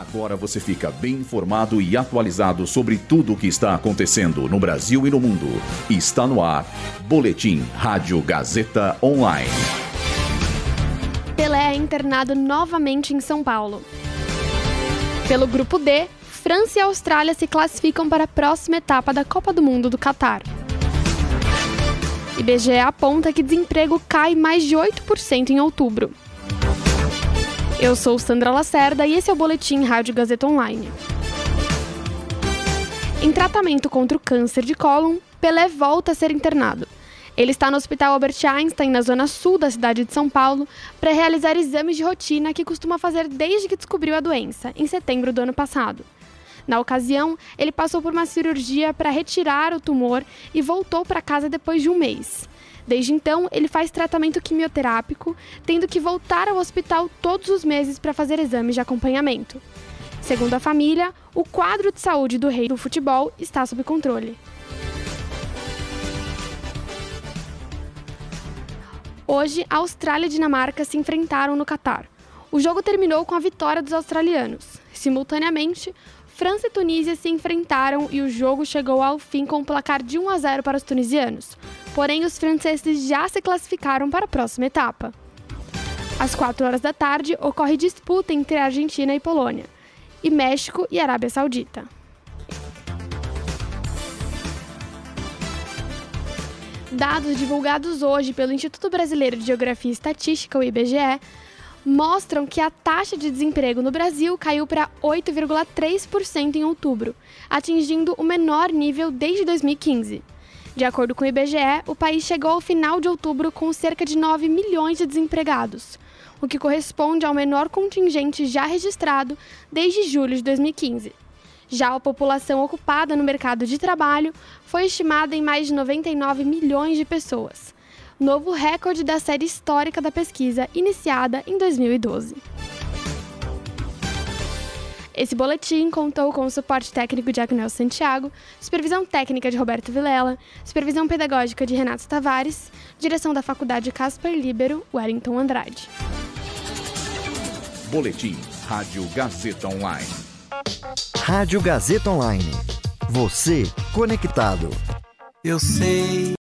Agora você fica bem informado e atualizado sobre tudo o que está acontecendo no Brasil e no mundo. Está no ar. Boletim Rádio Gazeta Online. Pelé é internado novamente em São Paulo. Pelo grupo D, França e Austrália se classificam para a próxima etapa da Copa do Mundo do Catar. IBGE aponta que desemprego cai mais de 8% em outubro. Eu sou Sandra Lacerda e esse é o Boletim Rádio Gazeta Online. Em tratamento contra o câncer de cólon, Pelé volta a ser internado. Ele está no Hospital Albert Einstein, na zona sul da cidade de São Paulo, para realizar exames de rotina que costuma fazer desde que descobriu a doença, em setembro do ano passado. Na ocasião, ele passou por uma cirurgia para retirar o tumor e voltou para casa depois de um mês. Desde então, ele faz tratamento quimioterápico, tendo que voltar ao hospital todos os meses para fazer exames de acompanhamento. Segundo a família, o quadro de saúde do rei do futebol está sob controle. Hoje, a Austrália e a Dinamarca se enfrentaram no Catar. O jogo terminou com a vitória dos australianos. Simultaneamente, França e Tunísia se enfrentaram e o jogo chegou ao fim com um placar de 1 a 0 para os tunisianos. Porém, os franceses já se classificaram para a próxima etapa. Às 4 horas da tarde, ocorre disputa entre Argentina e Polônia, e México e Arábia Saudita. Dados divulgados hoje pelo Instituto Brasileiro de Geografia e Estatística, o IBGE, mostram que a taxa de desemprego no Brasil caiu para 8,3% em outubro, atingindo o menor nível desde 2015. De acordo com o IBGE, o país chegou ao final de outubro com cerca de 9 milhões de desempregados, o que corresponde ao menor contingente já registrado desde julho de 2015. Já a população ocupada no mercado de trabalho foi estimada em mais de 99 milhões de pessoas, novo recorde da série histórica da pesquisa iniciada em 2012. Esse boletim contou com o suporte técnico de Agnel Santiago, supervisão técnica de Roberto Vilela, supervisão pedagógica de Renato Tavares, direção da Faculdade Casper Libero, Wellington Andrade. Boletim Rádio Gazeta Online. Rádio Gazeta Online. Você conectado. Eu sei.